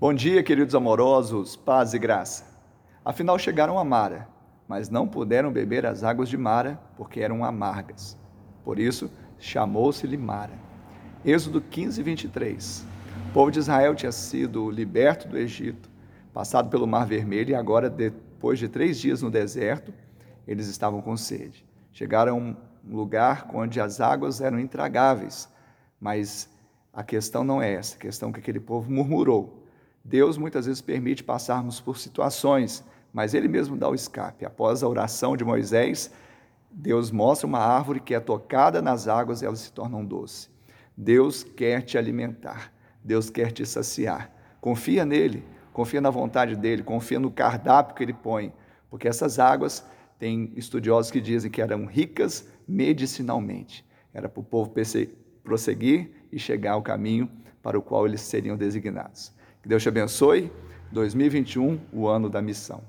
Bom dia, queridos amorosos, paz e graça. Afinal chegaram a Mara, mas não puderam beber as águas de Mara, porque eram amargas. Por isso, chamou-se-lhe Mara. Êxodo 15, 23. O povo de Israel tinha sido liberto do Egito, passado pelo Mar Vermelho, e agora, depois de três dias no deserto, eles estavam com sede. Chegaram a um lugar onde as águas eram intragáveis, mas a questão não é essa, a questão é que aquele povo murmurou. Deus muitas vezes permite passarmos por situações, mas Ele mesmo dá o escape. Após a oração de Moisés, Deus mostra uma árvore que é tocada nas águas e ela se torna um doce. Deus quer te alimentar, Deus quer te saciar. Confia nele, confia na vontade dele, confia no cardápio que ele põe, porque essas águas tem estudiosos que dizem que eram ricas medicinalmente. Era para o povo prosseguir e chegar ao caminho para o qual eles seriam designados. Que Deus te abençoe. 2021, o ano da missão.